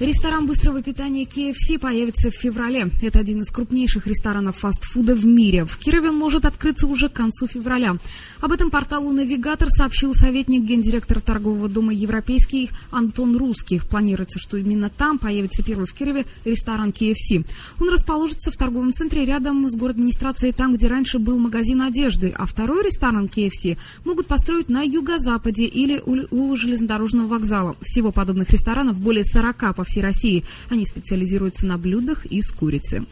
Ресторан быстрого питания KFC появится в феврале. Это один из крупнейших ресторанов фастфуда в мире. В Кирове может открыться уже к концу февраля. Об этом порталу «Навигатор» сообщил советник гендиректора торгового дома «Европейский» Антон Русских. Планируется, что именно там появится первый в Кирове ресторан KFC. Он расположится в торговом центре рядом с город-администрацией, там, где раньше был магазин одежды. А второй ресторан KFC могут построить на юго-западе или у железнодорожного вокзала. Всего подобных ресторанов более 40 по всей России. Они специализируются на блюдах из курицы.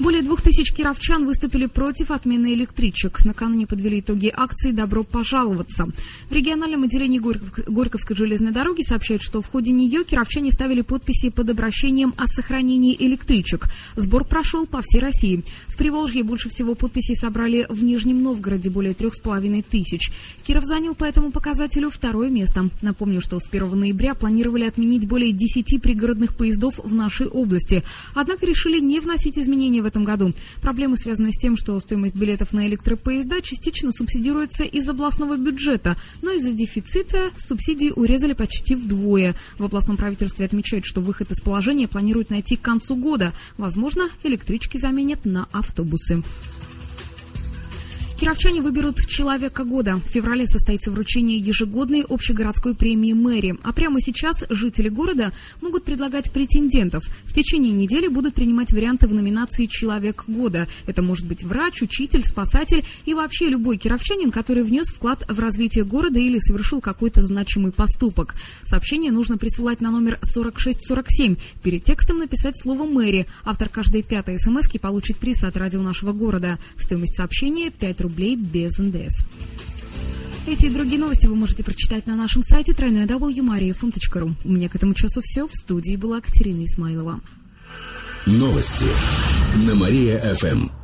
Более двух тысяч кировчан выступили против отмены электричек. Накануне подвели итоги акции «Добро пожаловаться». В региональном отделении Горьковской железной дороги сообщают, что в ходе нее кировчане ставили подписи под обращением о сохранении электричек. Сбор прошел по всей России. В Приволжье больше всего подписей собрали в Нижнем Новгороде, более трех с половиной тысяч. Киров занял по этому показателю второе место. Напомню, что с 1 ноября планировали отменить более 10 пригородных поездов в нашей области. Однако решили не вносить изменения в этом году. Проблемы связаны с тем, что стоимость билетов на электропоезда частично субсидируется из областного бюджета, но из-за дефицита субсидии урезали почти вдвое. В областном правительстве отмечают, что выход из положения планируют найти к концу года. Возможно, электрички заменят на автобусы. Кировчане выберут «Человека года». В феврале состоится вручение ежегодной общегородской премии мэрии. А прямо сейчас жители города могут предлагать претендентов. В течение недели будут принимать варианты в номинации «Человек года». Это может быть врач, учитель, спасатель и вообще любой кировчанин, который внес вклад в развитие города или совершил какой-то значимый поступок. Сообщение нужно присылать на номер 4647. Перед текстом написать слово «мэри». Автор каждой пятой смс получит приз от радио нашего города. Стоимость сообщения 5 рублей рублей без НДС. Эти и другие новости вы можете прочитать на нашем сайте www.mariafm.ru. У меня к этому часу все. В студии была Катерина Исмайлова. Новости на Мария-ФМ.